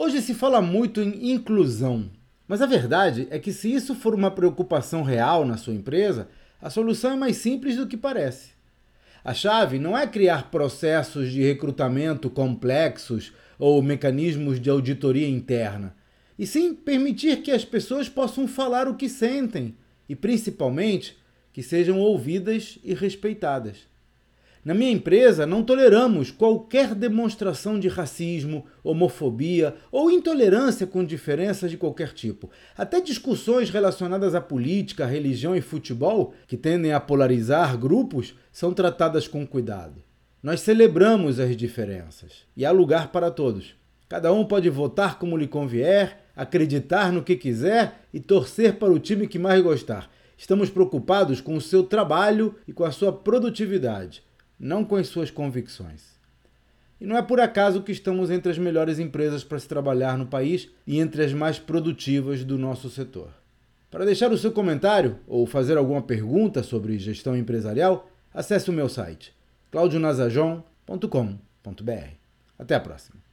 Hoje se fala muito em inclusão, mas a verdade é que se isso for uma preocupação real na sua empresa, a solução é mais simples do que parece. A chave não é criar processos de recrutamento complexos ou mecanismos de auditoria interna, e sim permitir que as pessoas possam falar o que sentem e, principalmente, que sejam ouvidas e respeitadas. Na minha empresa, não toleramos qualquer demonstração de racismo, homofobia ou intolerância com diferenças de qualquer tipo. Até discussões relacionadas à política, religião e futebol, que tendem a polarizar grupos, são tratadas com cuidado. Nós celebramos as diferenças e há lugar para todos. Cada um pode votar como lhe convier, acreditar no que quiser e torcer para o time que mais gostar. Estamos preocupados com o seu trabalho e com a sua produtividade, não com as suas convicções. E não é por acaso que estamos entre as melhores empresas para se trabalhar no país e entre as mais produtivas do nosso setor. Para deixar o seu comentário ou fazer alguma pergunta sobre gestão empresarial, acesse o meu site claudionazajon.com.br. Até a próxima.